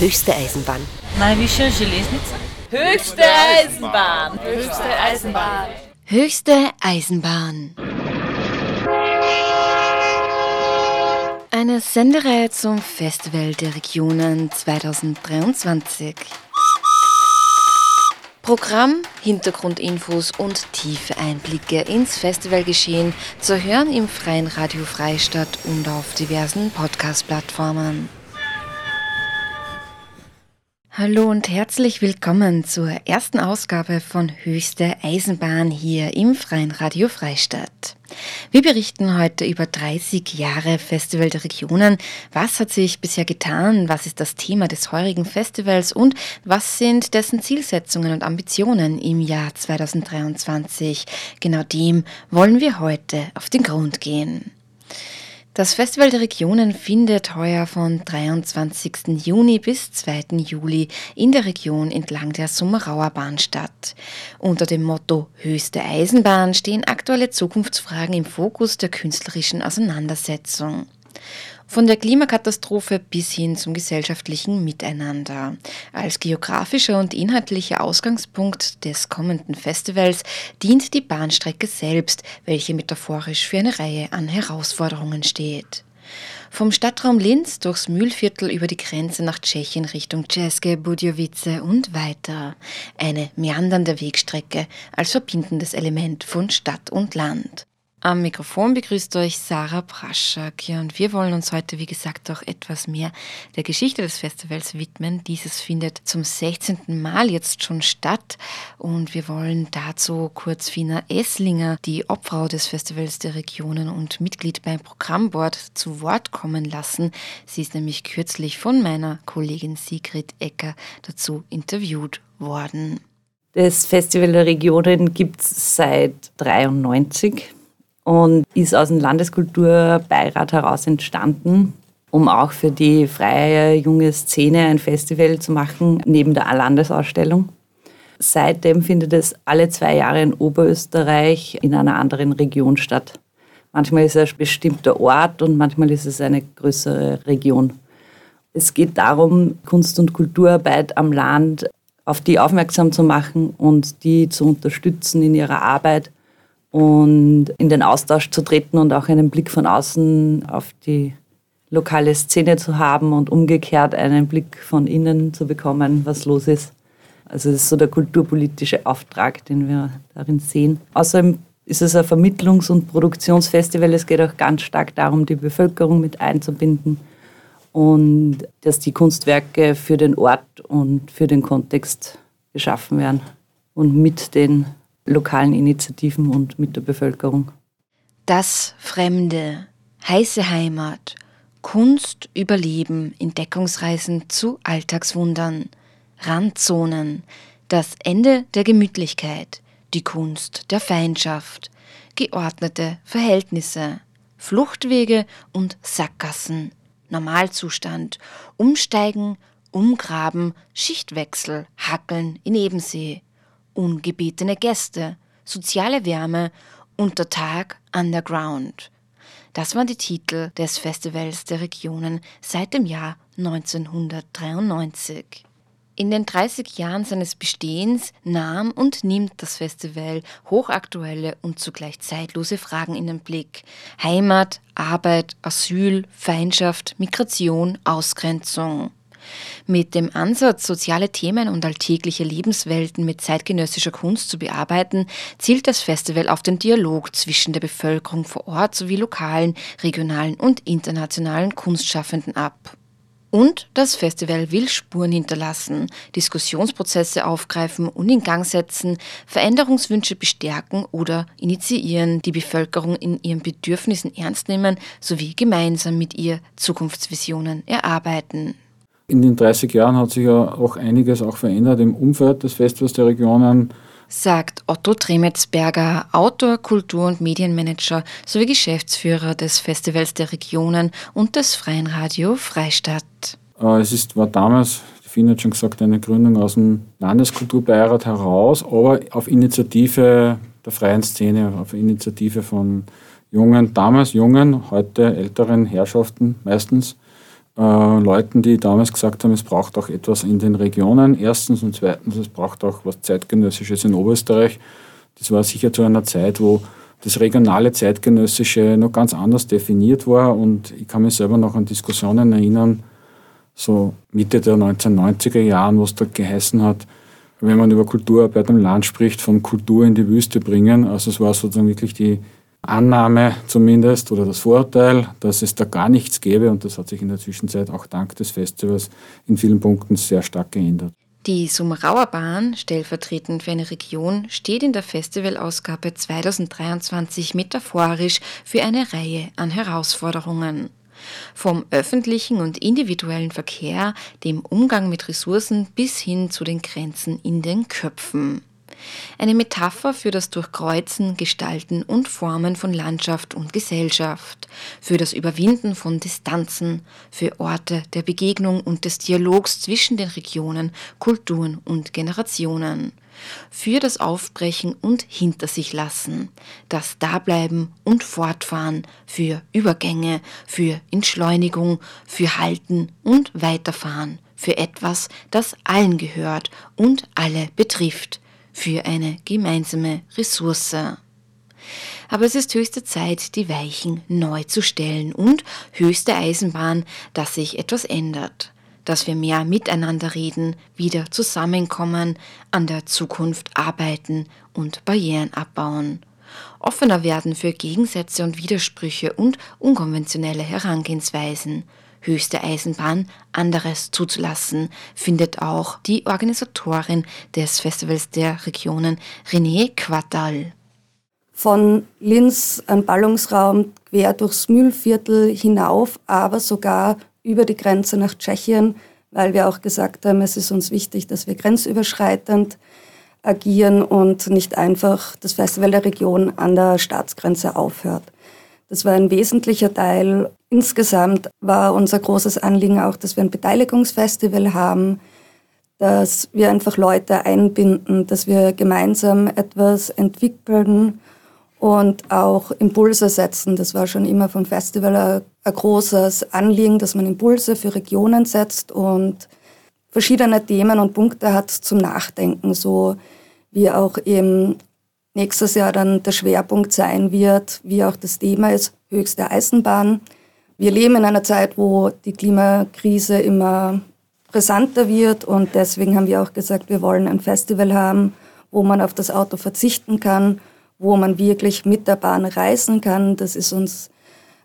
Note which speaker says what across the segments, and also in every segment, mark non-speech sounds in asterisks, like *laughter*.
Speaker 1: Höchste Eisenbahn.
Speaker 2: Najvyššia železnica.
Speaker 3: Höchste Eisenbahn. Höchste Eisenbahn.
Speaker 1: Höchste Eisenbahn. Eine Sendereihe zum Festival der Regionen 2023. Programm, Hintergrundinfos und tiefe Einblicke ins Festivalgeschehen zu hören im freien Radio Freistadt und auf diversen Podcast-Plattformen. Hallo und herzlich willkommen zur ersten Ausgabe von Höchste Eisenbahn hier im Freien Radio Freistadt. Wir berichten heute über 30 Jahre Festival der Regionen. Was hat sich bisher getan? Was ist das Thema des heurigen Festivals? Und was sind dessen Zielsetzungen und Ambitionen im Jahr 2023? Genau dem wollen wir heute auf den Grund gehen. Das Festival der Regionen findet heuer von 23. Juni bis 2. Juli in der Region entlang der Summerauer Bahn statt. Unter dem Motto Höchste Eisenbahn stehen aktuelle Zukunftsfragen im Fokus der künstlerischen Auseinandersetzung. Von der Klimakatastrophe bis hin zum gesellschaftlichen Miteinander. Als geografischer und inhaltlicher Ausgangspunkt des kommenden Festivals dient die Bahnstrecke selbst, welche metaphorisch für eine Reihe an Herausforderungen steht. Vom Stadtraum Linz durchs Mühlviertel über die Grenze nach Tschechien Richtung Czeske, Budjovice und weiter. Eine meandernde Wegstrecke als verbindendes Element von Stadt und Land. Am Mikrofon begrüßt euch Sarah Praschak. Ja, und wir wollen uns heute, wie gesagt, auch etwas mehr der Geschichte des Festivals widmen. Dieses findet zum 16. Mal jetzt schon statt. Und wir wollen dazu kurz Fina Esslinger, die Obfrau des Festivals der Regionen und Mitglied beim Programmboard, zu Wort kommen lassen. Sie ist nämlich kürzlich von meiner Kollegin Sigrid Ecker dazu interviewt worden.
Speaker 4: Das Festival der Regionen gibt es seit 1993 und ist aus dem Landeskulturbeirat heraus entstanden, um auch für die freie junge Szene ein Festival zu machen, neben der Landesausstellung. Seitdem findet es alle zwei Jahre in Oberösterreich in einer anderen Region statt. Manchmal ist es ein bestimmter Ort und manchmal ist es eine größere Region. Es geht darum, Kunst- und Kulturarbeit am Land auf die aufmerksam zu machen und die zu unterstützen in ihrer Arbeit und in den Austausch zu treten und auch einen Blick von außen auf die lokale Szene zu haben und umgekehrt einen Blick von innen zu bekommen, was los ist. Also das ist so der kulturpolitische Auftrag, den wir darin sehen. Außerdem ist es ein Vermittlungs- und Produktionsfestival. Es geht auch ganz stark darum, die Bevölkerung mit einzubinden und dass die Kunstwerke für den Ort und für den Kontext geschaffen werden und mit den lokalen Initiativen und mit der Bevölkerung.
Speaker 1: Das Fremde, heiße Heimat, Kunst, Überleben, Entdeckungsreisen zu Alltagswundern, Randzonen, das Ende der Gemütlichkeit, die Kunst der Feindschaft, geordnete Verhältnisse, Fluchtwege und Sackgassen, Normalzustand, Umsteigen, Umgraben, Schichtwechsel, Hackeln in Ebensee, ungebetene Gäste, soziale Wärme, unter Tag Underground. Das waren die Titel des Festivals der Regionen seit dem Jahr 1993. In den 30 Jahren seines Bestehens nahm und nimmt das Festival hochaktuelle und zugleich zeitlose Fragen in den Blick. Heimat, Arbeit, Asyl, Feindschaft, Migration, Ausgrenzung. Mit dem Ansatz, soziale Themen und alltägliche Lebenswelten mit zeitgenössischer Kunst zu bearbeiten, zielt das Festival auf den Dialog zwischen der Bevölkerung vor Ort sowie lokalen, regionalen und internationalen Kunstschaffenden ab. Und das Festival will Spuren hinterlassen, Diskussionsprozesse aufgreifen und in Gang setzen, Veränderungswünsche bestärken oder initiieren, die Bevölkerung in ihren Bedürfnissen ernst nehmen sowie gemeinsam mit ihr Zukunftsvisionen erarbeiten.
Speaker 5: In den 30 Jahren hat sich ja auch einiges auch verändert im Umfeld des Festivals der Regionen.
Speaker 1: Sagt Otto Tremetsberger, Autor, Kultur- und Medienmanager sowie Geschäftsführer des Festivals der Regionen und des Freien Radio Freistadt.
Speaker 5: Äh, es ist, war damals, die Finn hat schon gesagt, eine Gründung aus dem Landeskulturbeirat heraus, aber auf Initiative der freien Szene, auf Initiative von jungen, damals jungen, heute älteren Herrschaften meistens, Leuten, die damals gesagt haben, es braucht auch etwas in den Regionen. Erstens und zweitens, es braucht auch was Zeitgenössisches in Oberösterreich. Das war sicher zu einer Zeit, wo das regionale Zeitgenössische noch ganz anders definiert war. Und ich kann mich selber noch an Diskussionen erinnern, so Mitte der 1990er Jahren, wo es da geheißen hat, wenn man über Kulturarbeit im Land spricht, von Kultur in die Wüste bringen. Also es war sozusagen wirklich die Annahme zumindest oder das Vorurteil, dass es da gar nichts gäbe und das hat sich in der Zwischenzeit auch dank des Festivals in vielen Punkten sehr stark geändert.
Speaker 1: Die Summerauer Bahn, stellvertretend für eine Region, steht in der Festivalausgabe 2023 metaphorisch für eine Reihe an Herausforderungen. Vom öffentlichen und individuellen Verkehr, dem Umgang mit Ressourcen bis hin zu den Grenzen in den Köpfen. Eine Metapher für das Durchkreuzen, Gestalten und Formen von Landschaft und Gesellschaft, für das Überwinden von Distanzen, für Orte der Begegnung und des Dialogs zwischen den Regionen, Kulturen und Generationen, für das Aufbrechen und Hinter sich lassen, das Dableiben und Fortfahren, für Übergänge, für Entschleunigung, für Halten und Weiterfahren, für etwas, das allen gehört und alle betrifft, für eine gemeinsame Ressource. Aber es ist höchste Zeit, die Weichen neu zu stellen und höchste Eisenbahn, dass sich etwas ändert, dass wir mehr miteinander reden, wieder zusammenkommen, an der Zukunft arbeiten und Barrieren abbauen, offener werden für Gegensätze und Widersprüche und unkonventionelle Herangehensweisen, höchste Eisenbahn, anderes zuzulassen, findet auch die Organisatorin des Festivals der Regionen, René Quattal.
Speaker 6: Von Linz ein Ballungsraum quer durchs Mühlviertel hinauf, aber sogar über die Grenze nach Tschechien, weil wir auch gesagt haben, es ist uns wichtig, dass wir grenzüberschreitend agieren und nicht einfach das Festival der Region an der Staatsgrenze aufhört. Das war ein wesentlicher Teil. Insgesamt war unser großes Anliegen auch, dass wir ein Beteiligungsfestival haben, dass wir einfach Leute einbinden, dass wir gemeinsam etwas entwickeln und auch Impulse setzen. Das war schon immer vom Festival ein, großes Anliegen, dass man Impulse für Regionen setzt und verschiedene Themen und Punkte hat zum Nachdenken, so wie auch eben nächstes Jahr dann der Schwerpunkt sein wird, wie auch das Thema ist, höchste Eisenbahn. Wir leben in einer Zeit, wo die Klimakrise immer brisanter wird und deswegen haben wir auch gesagt, wir wollen ein Festival haben, wo man auf das Auto verzichten kann, wo man wirklich mit der Bahn reisen kann. Das ist uns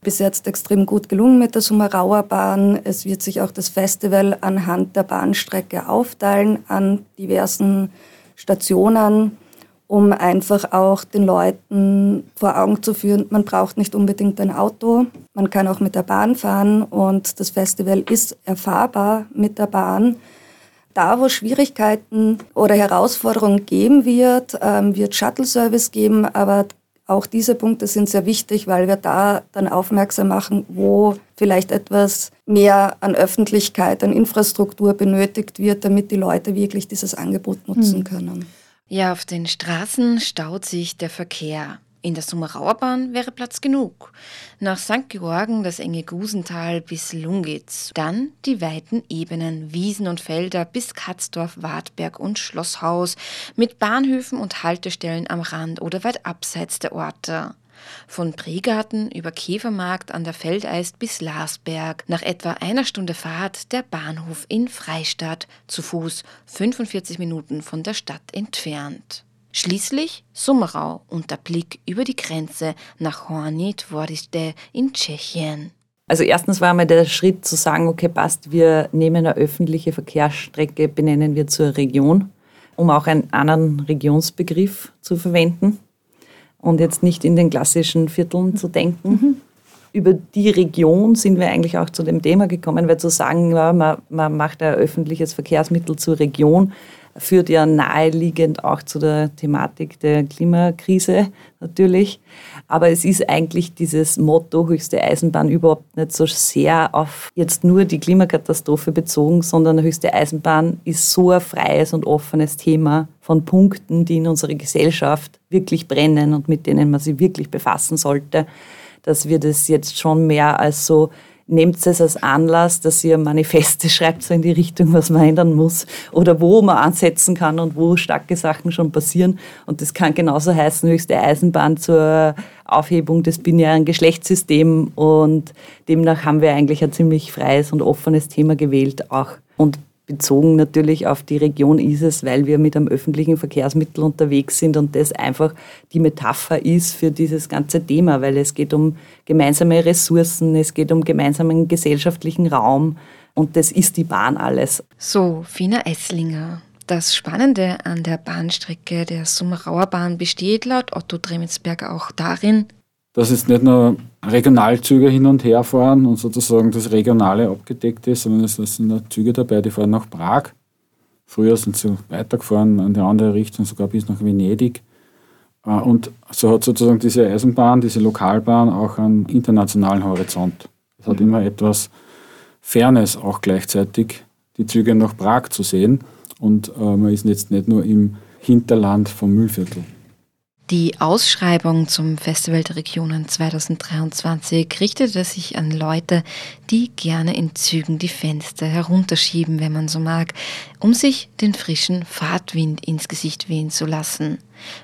Speaker 6: bis jetzt extrem gut gelungen mit der Summerauer Bahn. Es wird sich auch das Festival anhand der Bahnstrecke aufteilen an diversen Stationen um einfach auch den Leuten vor Augen zu führen, man braucht nicht unbedingt ein Auto, man kann auch mit der Bahn fahren und das Festival ist erfahrbar mit der Bahn. Da, wo Schwierigkeiten oder Herausforderungen geben wird, ähm, wird Shuttle-Service geben, aber auch diese Punkte sind sehr wichtig, weil wir da dann aufmerksam machen, wo vielleicht etwas mehr an Öffentlichkeit, an Infrastruktur benötigt wird, damit die Leute wirklich dieses Angebot nutzen mhm.
Speaker 1: Ja, auf den Straßen staut sich der Verkehr. In der Summerauerbahn wäre Platz genug. Nach St. Georgen das enge Gusental bis Lungitz. Dann die weiten Ebenen, Wiesen und Felder bis Katzdorf, Wartberg und Schlosshaus mit Bahnhöfen und Haltestellen am Rand oder weit abseits der Orte. Von Pregarten über Käfermarkt an der Feldeist bis Larsberg, nach etwa einer Stunde Fahrt der Bahnhof in Freistadt, zu Fuß 45 Minuten von der Stadt entfernt. Schließlich Summerau und der Blick über die Grenze nach Horny Dvoriste in Tschechien.
Speaker 4: Also erstens war einmal der Schritt zu sagen, okay, passt, wir nehmen eine öffentliche Verkehrsstrecke, benennen wir zur Region, um auch einen anderen Regionsbegriff zu verwenden und jetzt nicht in den klassischen Vierteln zu denken. Mhm. Über die Region sind wir eigentlich auch zu dem Thema gekommen, weil zu sagen, man, man macht ein öffentliches Verkehrsmittel zur Region, führt ja naheliegend auch zu der Thematik der Klimakrise natürlich. Aber es ist eigentlich dieses Motto höchste Eisenbahn überhaupt nicht so sehr auf jetzt nur die Klimakatastrophe bezogen, sondern höchste Eisenbahn ist so ein freies und offenes Thema von Punkten, die in unserer Gesellschaft wirklich brennen und mit denen man sich wirklich befassen sollte, dass wir das jetzt schon mehr als so nehmt es als Anlass, dass ihr Manifeste *laughs* schreibt, so in die Richtung, was man ändern muss oder wo man ansetzen kann und wo starke Sachen schon passieren. Und das kann genauso heißen, höchste Eisenbahn zur Aufhebung des binären Geschlechtssystems. Und demnach haben wir eigentlich ein ziemlich freies und offenes Thema gewählt auch. Und bezogen natürlich auf die Region ist es, weil wir mit einem öffentlichen Verkehrsmittel unterwegs sind und das einfach die Metapher ist für dieses ganze Thema, weil es geht um gemeinsame Ressourcen, es geht um gemeinsamen gesellschaftlichen Raum und das ist die Bahn alles.
Speaker 1: So, Fina Esslinger. Das Spannende an der Bahnstrecke der Summerauer Bahn besteht laut Otto Dremensberger auch darin,
Speaker 5: dass jetzt nicht nur Regionalzüge hin und her fahren und sozusagen das Regionale abgedeckt ist, sondern es sind auch Züge dabei, die fahren nach Prag. Früher sind sie weitergefahren in die andere Richtung, sogar bis nach Venedig. Äh, und so hat sozusagen diese Eisenbahn, diese Lokalbahn auch einen internationalen Horizont. Es hat immer etwas Fernes auch gleichzeitig, die Züge nach Prag zu sehen. Und äh, man ist jetzt nicht nur im Hinterland vom Müllviertel.
Speaker 1: Die Ausschreibung zum Festival der Regionen 2023 richtete sich an Leute, die gerne in Zügen die Fenster herunterschieben, wenn man so mag, um sich den frischen Fahrtwind ins Gesicht wehen zu lassen.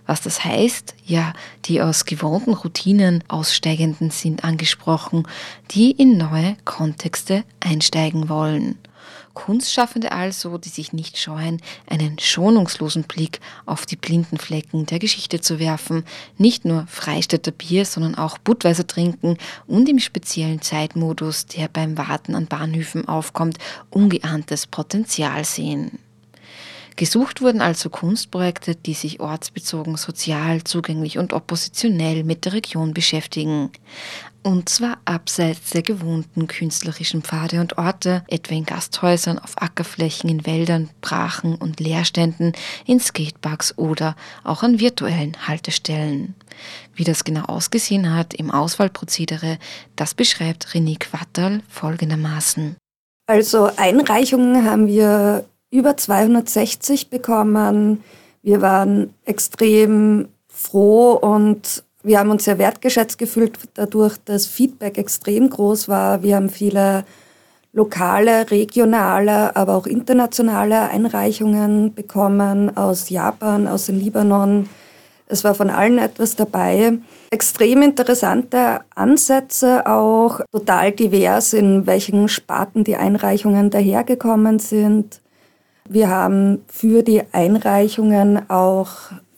Speaker 1: Was das heißt? Ja, die aus gewohnten Routinen aussteigenden sind angesprochen, die in neue Kontexte einsteigen wollen. Kunstschaffende also, die sich nicht scheuen, einen schonungslosen Blick auf die blinden Flecken der Geschichte zu werfen, nicht nur Freistädter Bier, sondern auch Budweiser trinken und im speziellen Zeitmodus, der beim Warten an Bahnhöfen aufkommt, ungeahntes Potenzial sehen. Gesucht wurden also Kunstprojekte, die sich ortsbezogen, sozial, zugänglich und oppositionell mit der Region beschäftigen. Und zwar abseits der gewohnten künstlerischen Pfade und Orte, etwa in Gasthäusern, auf Ackerflächen, in Wäldern, Brachen und Leerständen, in Skateparks oder auch an virtuellen Haltestellen. Wie das genau ausgesehen hat im Auswahlprozedere, das beschreibt René Quattal folgendermaßen.
Speaker 6: Also Einreichungen haben wir über 260 bekommen. Wir waren extrem froh und wir haben uns sehr wertgeschätzt gefühlt dadurch, dass Feedback extrem groß war. Wir haben viele lokale, regionale, aber auch internationale Einreichungen bekommen aus Japan, aus dem Libanon. Es war von allen etwas dabei. Extrem interessante Ansätze, auch total divers, in welchen Sparten die Einreichungen dahergekommen sind. Wir haben für die Einreichungen auch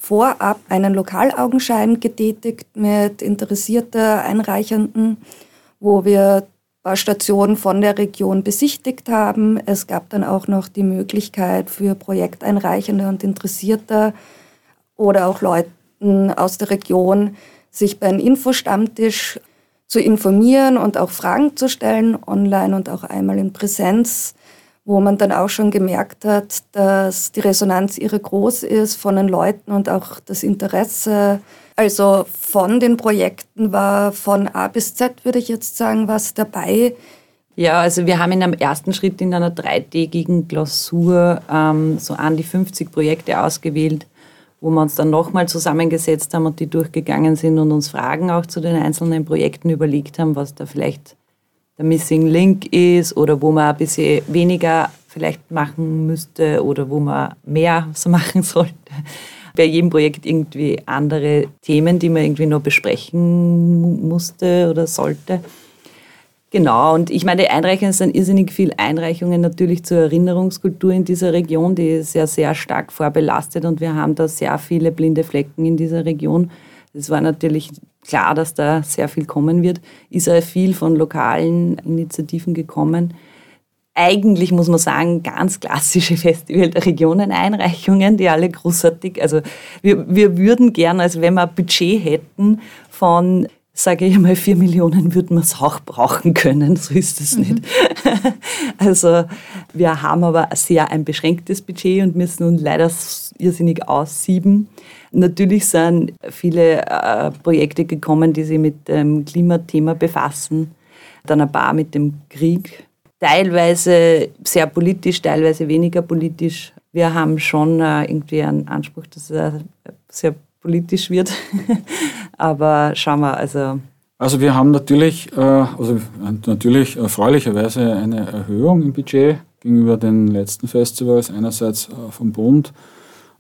Speaker 6: vorab einen Lokalaugenschein getätigt mit interessierten Einreichenden, wo wir ein paar Stationen von der Region besichtigt haben. Es gab dann auch noch die Möglichkeit für Projekteinreichende und Interessierte oder auch Leuten aus der Region, sich bei einem Infostammtisch zu informieren und auch Fragen zu stellen, online und auch einmal in Präsenz wo man dann auch schon gemerkt hat, dass die Resonanz irre groß ist von den Leuten und auch das Interesse. Also von den Projekten war von A bis Z, würde ich jetzt sagen, was dabei.
Speaker 4: Ja, also wir haben in einem ersten Schritt in einer dreitägigen Klausur ähm, so an die 50 Projekte ausgewählt, wo wir uns dann nochmal zusammengesetzt haben und die durchgegangen sind und uns Fragen auch zu den einzelnen Projekten überlegt haben, was da vielleicht der Missing Link ist oder wo man ein bisschen weniger vielleicht machen müsste oder wo man mehr *laughs* so machen sollte. Bei jedem Projekt irgendwie andere Themen, die man irgendwie noch besprechen musste oder sollte. Genau, und ich meine, Einreichungen sind irrsinnig viele Einreichungen natürlich zur Erinnerungskultur in dieser Region, die ist ja sehr stark vorbelastet und wir haben da sehr viele blinde Flecken in dieser Region. Es war natürlich klar, dass da sehr viel kommen wird. Ist auch viel von lokalen Initiativen gekommen. Eigentlich muss man sagen, ganz klassische *laughs* Festival der Regionen Einreichungen, die alle großartig, also wir, wir würden gerne, also wenn wir ein Budget hätten von sage ich mal, vier Millionen würden wir es auch brauchen können. So ist es mhm. nicht. *laughs* Also wir haben aber sehr ein beschränktes Budget und müssen uns leider irrsinnig aussieben. Natürlich sind viele äh, Projekte gekommen, die sich mit dem Klimathema befassen. Dann ein paar mit dem Krieg. Teilweise sehr politisch, teilweise weniger politisch. Wir haben schon äh, irgendwie einen Anspruch, dass es sehr politisch wird. *laughs* Aber schauen wir, also
Speaker 5: Also wir haben natürlich, äh, also natürlich erfreulicherweise eine Erhöhung im Budget gegenüber den letzten Festivals, einerseits äh, vom Bund,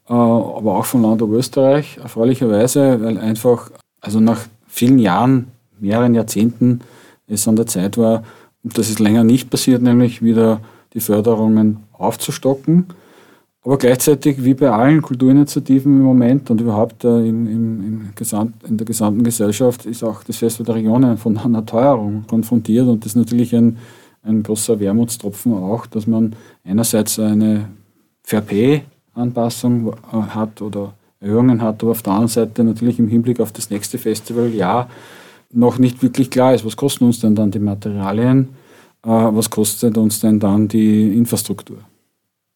Speaker 5: äh, aber auch vom Land Oberösterreich, erfreulicherweise, weil einfach, also nach vielen Jahren, mehreren Jahrzehnten es an der Zeit war, und das ist länger nicht passiert, nämlich wieder die Förderungen aufzustocken. Aber gleichzeitig, wie bei allen Kulturinitiativen im Moment und überhaupt äh, im, im Gesamt, in der gesamten Gesellschaft, ist auch das Festival der Regionen von *laughs* einer Teuerung konfrontiert. Und das ist natürlich ein, ein großer Wermutstropfen auch, dass man einerseits eine Fair-Pay-Anpassung äh, hat oder Erhöhungen hat, aber auf der anderen Seite natürlich im Hinblick auf das nächste Festival ja noch nicht wirklich klar ist, was kosten uns denn dann die Materialien, äh, was kostet uns denn dann die Infrastruktur.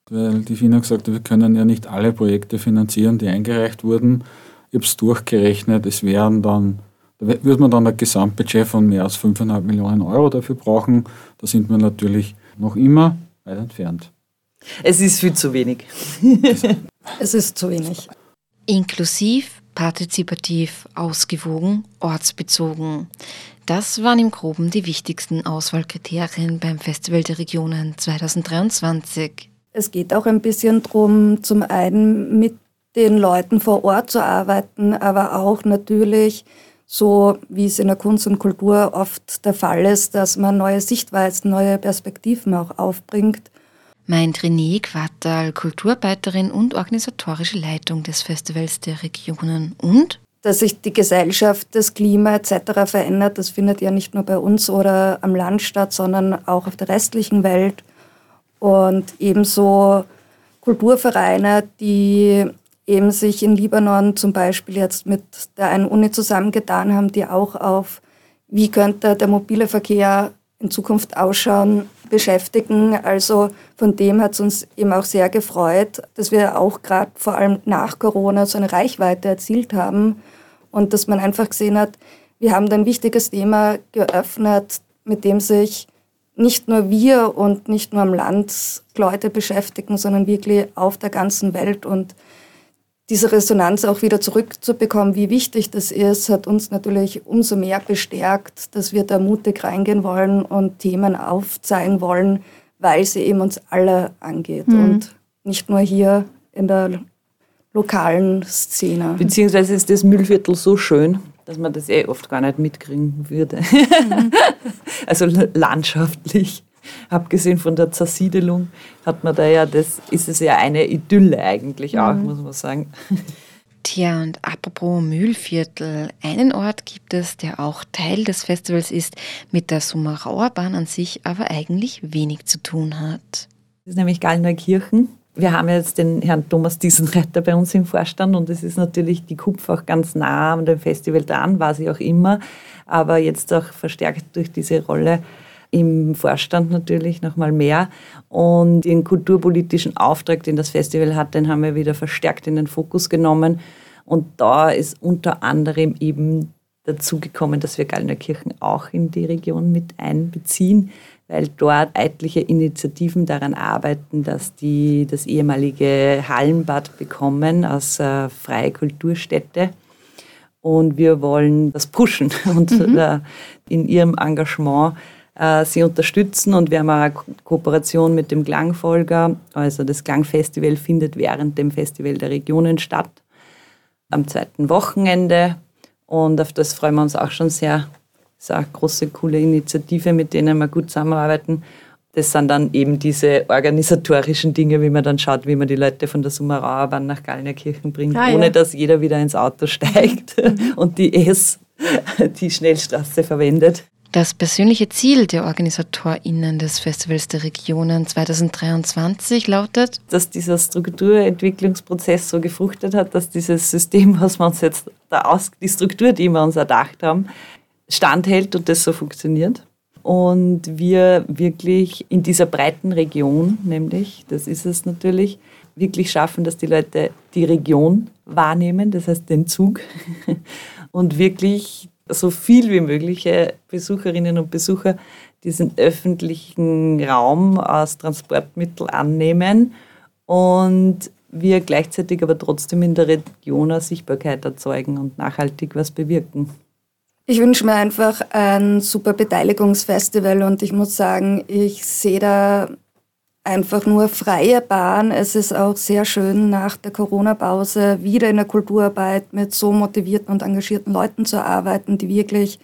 Speaker 5: Weil die FINA gesagt hat, wir können ja nicht alle Projekte finanzieren, die eingereicht wurden. Ich habe es durchgerechnet, es wären dann, da würde man dann ein Gesamtbudget von mehr als 5,5 Millionen Euro dafür brauchen. Da sind wir natürlich noch immer weit entfernt.
Speaker 4: Es ist viel zu wenig. *laughs*
Speaker 6: es ist zu wenig.
Speaker 1: Inklusiv, partizipativ, ausgewogen, ortsbezogen. Das waren im Groben die wichtigsten Auswahlkriterien beim Festival der Regionen 2023.
Speaker 6: Es geht auch ein bisschen darum, zum einen mit den Leuten vor Ort zu arbeiten, aber auch natürlich so, wie es in der Kunst und Kultur oft der Fall ist, dass man neue Sichtweisen, neue Perspektiven auch aufbringt.
Speaker 1: Meint René Quattal, Kulturarbeiterin und organisatorische Leitung des Festivals der Regionen und
Speaker 6: dass sich die Gesellschaft, das Klima etc. verändert, das findet ja nicht nur bei uns oder am Land statt, sondern auch auf der restlichen Welt und ebenso Kulturvereine, die eben sich in Libanon zum Beispiel jetzt mit der einen Uni zusammengetan haben, die auch auf, wie könnte der mobile Verkehr in Zukunft ausschauen, beschäftigen. Also von dem hat es uns eben auch sehr gefreut, dass wir auch gerade vor allem nach Corona so eine Reichweite erzielt haben und dass man einfach gesehen hat, wir haben ein wichtiges Thema geöffnet, mit dem sich nicht nur wir und nicht nur am Land Leute beschäftigen, sondern wirklich auf der ganzen Welt. Und diese Resonanz auch wieder zurückzubekommen, wie wichtig das ist, hat uns natürlich umso mehr bestärkt, dass wir da mutig reingehen wollen und Themen aufzeigen wollen, weil sie eben uns alle angeht mhm. und nicht nur hier in der lokalen Szene.
Speaker 4: Beziehungsweise ist das Müllviertel so schön, dass man das eh oft gar nicht mitkriegen würde. Mhm. *laughs* also landschaftlich. Abgesehen von der Zersiedelung hat man da ja, das ist es ja eine Idylle eigentlich auch, mhm. muss man sagen.
Speaker 1: Tja, und apropos Mühlviertel, einen Ort gibt es, der auch Teil des Festivals ist, mit der Summerauer Bahn an sich aber eigentlich wenig zu tun hat.
Speaker 4: Das ist nämlich Gallneukirchen wir haben jetzt den Herrn Thomas Diesenreiter bei uns im Vorstand und es ist natürlich die KUPF auch ganz nah an dem Festival dran, war sie auch immer, aber jetzt auch verstärkt durch diese Rolle im Vorstand natürlich nochmal mehr. Und den kulturpolitischen Auftrag, den das Festival hat, den haben wir wieder verstärkt in den Fokus genommen. Und da ist unter anderem eben dazu gekommen, dass wir Gallnerkirchen auch in die Region mit einbeziehen weil dort etliche Initiativen daran arbeiten, dass die das ehemalige Hallenbad bekommen als äh, freie Kulturstätte. Und wir wollen das pushen *laughs* und mhm. äh, in ihrem Engagement äh, sie unterstützen. Und wir haben eine Kooperation mit dem Klangfolger. Also das Klangfestival findet während dem Festival der Regionen statt, am zweiten Wochenende. Und auf das freuen wir uns auch schon sehr, das ist eine große, coole Initiative, mit denen wir gut zusammenarbeiten. Das sind dann eben diese organisatorischen Dinge, wie man dann schaut, wie man die Leute von der Summerauer Bahn nach Gallnerkirchen bringt, ah, ohne ja. dass jeder wieder ins Auto steigt *laughs* und die S, die Schnellstraße verwendet.
Speaker 1: Das persönliche Ziel der OrganisatorInnen des Festivals der Regionen 2023 lautet,
Speaker 4: dass dieser Strukturentwicklungsprozess so gefruchtet hat, dass dieses System, was wir uns jetzt da aus, die Struktur, die wir uns erdacht haben, standhält und das so funktioniert. Und wir wirklich in dieser breiten Region, nämlich, das ist es natürlich, wirklich schaffen, dass die Leute die Region wahrnehmen, das heißt den Zug, *laughs* und wirklich so viel wie mögliche Besucherinnen und Besucher diesen öffentlichen Raum als Transportmittel annehmen und wir gleichzeitig aber trotzdem in der Region Sichtbarkeit erzeugen und nachhaltig was bewirken.
Speaker 6: Ich wünsche mir einfach ein super Beteiligungsfestival und ich muss sagen, ich sehe da einfach nur freie Bahn. Es ist auch sehr schön, nach der Corona-Pause wieder in der Kulturarbeit mit so motivierten und engagierten Leuten zu arbeiten, die wirklich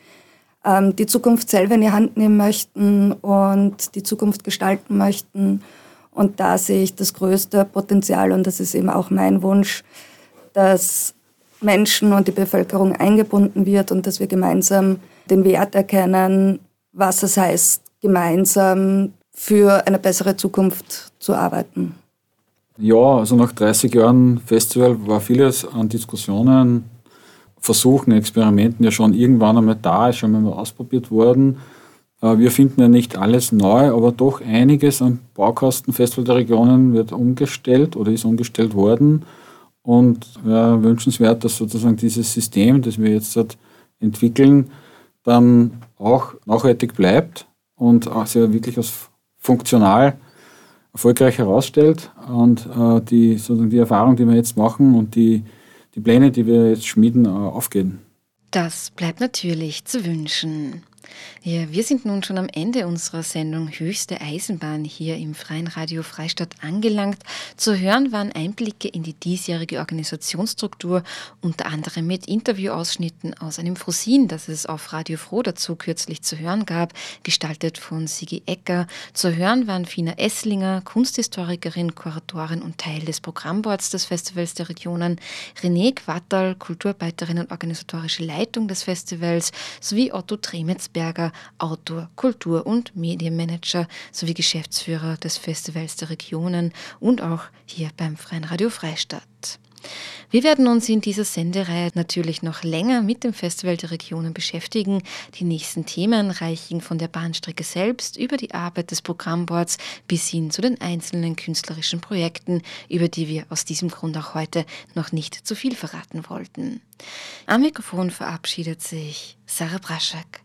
Speaker 6: ähm, die Zukunft selber in die Hand nehmen möchten und die Zukunft gestalten möchten. Und da sehe ich das größte Potenzial und das ist eben auch mein Wunsch, dass Menschen und die Bevölkerung eingebunden wird und dass wir gemeinsam den Wert erkennen, was es heißt, gemeinsam für eine bessere Zukunft zu arbeiten.
Speaker 5: Ja, also nach 30 Jahren Festival war vieles an Diskussionen, Versuchen, Experimenten ja schon irgendwann einmal da, ist schon einmal ausprobiert worden. Äh, wir finden ja nicht alles neu, aber doch einiges am Baukastenfestival der Regionen wird umgestellt oder ist umgestellt worden. Und wäre wünschenswert, dass sozusagen dieses System, das wir jetzt entwickeln, dann auch nachhaltig bleibt und sich wirklich als funktional erfolgreich herausstellt. Und äh, die, sozusagen die Erfahrung, die wir jetzt machen und die, die Pläne, die wir jetzt schmieden, äh, aufgehen.
Speaker 1: Das bleibt natürlich zu wünschen. Ja, wir sind nun schon am Ende unserer Sendung Höchste Eisenbahn hier im Freien Radio Freistadt angelangt. Zu hören waren Einblicke in die diesjährige Organisationsstruktur, unter anderem mit Interviewausschnitten aus einem Frosin, das es auf Radio Froh dazu kürzlich zu hören gab, gestaltet von Sigi Ecker. Zu hören waren Fina Esslinger, Kunsthistorikerin, Kuratorin und Teil des Programmboards des Festivals der Regionen, René Quattal, Kulturarbeiterin und organisatorische Leitung des Festivals, sowie Otto Tremetsberger, Autor, Kultur- und Medienmanager sowie Geschäftsführer des Festivals der Regionen und auch hier beim Freien Radio Freistadt. Wir werden uns in dieser Sendereihe natürlich noch länger mit dem Festival der Regionen beschäftigen. Die nächsten Themen reichen von der Bahnstrecke selbst über die Arbeit des Programmboards bis hin zu den einzelnen künstlerischen Projekten, über die wir aus diesem Grund auch heute noch nicht zu viel verraten wollten. Am Mikrofon verabschiedet sich Sarah Braschak.